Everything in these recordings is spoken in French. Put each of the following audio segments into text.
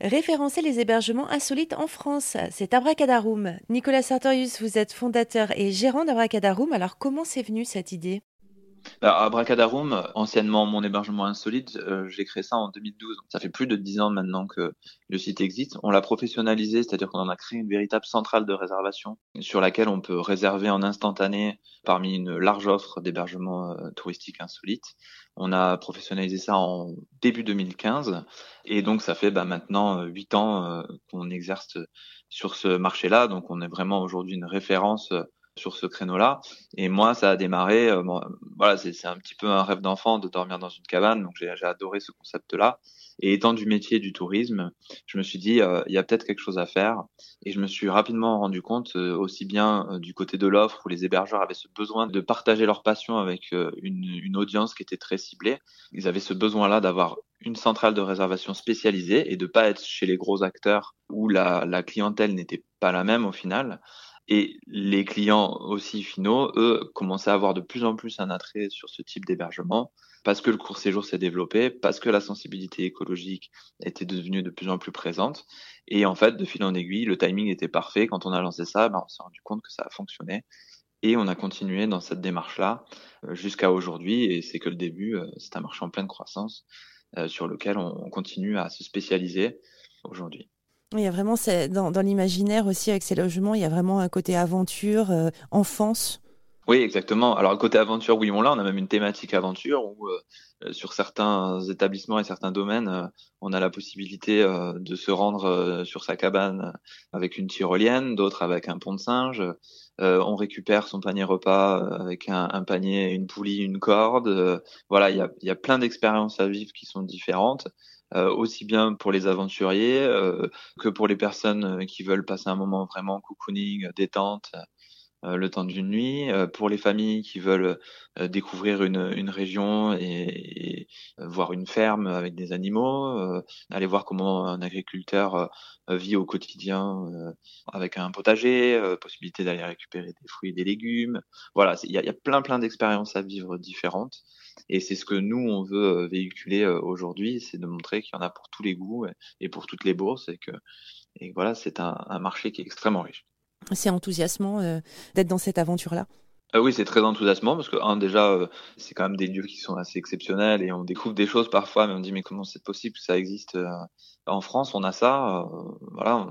Référencer les hébergements insolites en France, c'est Abracadarum. Nicolas Sartorius, vous êtes fondateur et gérant d'Abracadarum. Alors comment c'est venu cette idée? Alors, Abracadarum, anciennement mon hébergement insolite, euh, j'ai créé ça en 2012. Ça fait plus de dix ans maintenant que le site existe. On l'a professionnalisé, c'est-à-dire qu'on en a créé une véritable centrale de réservation sur laquelle on peut réserver en instantané parmi une large offre d'hébergements euh, touristiques insolites. On a professionnalisé ça en début 2015 et donc ça fait bah, maintenant euh, huit ans qu'on exerce sur ce marché-là. Donc on est vraiment aujourd'hui une référence sur ce créneau-là. Et moi, ça a démarré. Euh, voilà, c'est un petit peu un rêve d'enfant de dormir dans une cabane. Donc j'ai adoré ce concept-là. Et étant du métier du tourisme, je me suis dit, euh, il y a peut-être quelque chose à faire. Et je me suis rapidement rendu compte, euh, aussi bien du côté de l'offre, où les hébergeurs avaient ce besoin de partager leur passion avec une, audience qui était très ciblée. Ils avaient ce besoin-là d'avoir une centrale de réservation spécialisée et de pas être chez les gros acteurs où la, la clientèle n'était pas la même au final. Et les clients aussi finaux, eux, commençaient à avoir de plus en plus un attrait sur ce type d'hébergement parce que le court séjour s'est développé, parce que la sensibilité écologique était devenue de plus en plus présente. Et en fait, de fil en aiguille, le timing était parfait. Quand on a lancé ça, ben, on s'est rendu compte que ça a fonctionné. Et on a continué dans cette démarche-là euh, jusqu'à aujourd'hui. Et c'est que le début, euh, c'est un marché en pleine croissance euh, sur lequel on continue à se spécialiser aujourd'hui. Il y a vraiment, dans, l'imaginaire aussi avec ces logements, il y a vraiment un côté aventure, euh, enfance. Oui, exactement. Alors, côté aventure, oui, on l'a. On a même une thématique aventure où, euh, euh, sur certains établissements et certains domaines, on a la possibilité de se rendre sur sa cabane avec une tyrolienne, d'autres avec un pont de singe. on récupère son panier repas avec un, panier, une poulie, une corde. voilà, il y a plein d'expériences à vivre qui sont différentes. Euh, aussi bien pour les aventuriers euh, que pour les personnes euh, qui veulent passer un moment vraiment cocooning, détente, le temps d'une nuit, pour les familles qui veulent découvrir une, une région et, voir une ferme avec des animaux, aller voir comment un agriculteur vit au quotidien avec un potager, possibilité d'aller récupérer des fruits et des légumes. Voilà, il y a, y a plein plein d'expériences à vivre différentes. Et c'est ce que nous, on veut euh, véhiculer euh, aujourd'hui, c'est de montrer qu'il y en a pour tous les goûts et pour toutes les bourses et que et voilà, c'est un, marché qui est extrêmement riche. C'est enthousiasmant euh, d'être dans cette aventure-là. oui, c'est très enthousiasmant parce que un, déjà, c'est quand même des lieux qui sont assez exceptionnels et on découvre des choses parfois, mais on dit mais comment c'est possible que ça existe en France? On a ça, voilà.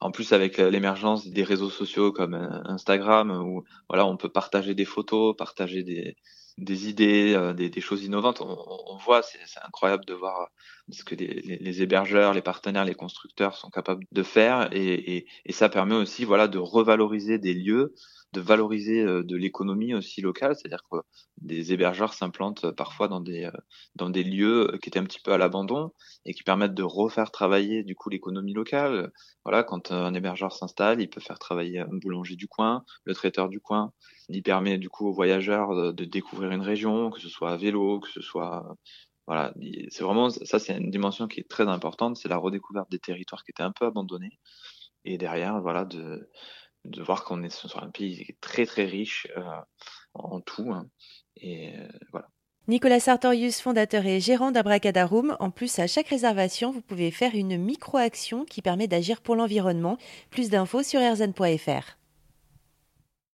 En plus, avec l'émergence des réseaux sociaux comme Instagram, où voilà, on peut partager des photos, partager des, des idées, euh, des, choses innovantes. On voit, c'est incroyable de voir ce que les, hébergeurs, les partenaires, les constructeurs sont capables de faire, et, et, ça permet aussi, voilà, de revaloriser des lieux de valoriser euh, de l'économie aussi locale, c'est-à-dire que des hébergeurs s'implantent parfois dans des euh, dans des lieux qui étaient un petit peu à l'abandon et qui permettent de refaire travailler du coup l'économie locale. Voilà, quand un hébergeur s'installe, il peut faire travailler un boulanger du coin, le traiteur du coin. Il permet du coup aux voyageurs de, découvrir une région, que ce soit à vélo, que ce soit voilà, c'est vraiment ça, c'est une dimension qui est très importante, c'est la redécouverte des territoires qui étaient un peu abandonnés. Et derrière, voilà, de, de voir qu'on est sur un pays très très riche euh, en tout. Hein. Et euh, voilà. Nicolas Sartorius, fondateur et gérant d'Abracadarum. En plus, à chaque réservation, vous pouvez faire une micro-action qui permet d'agir pour l'environnement. Plus d'infos sur erzen.fr.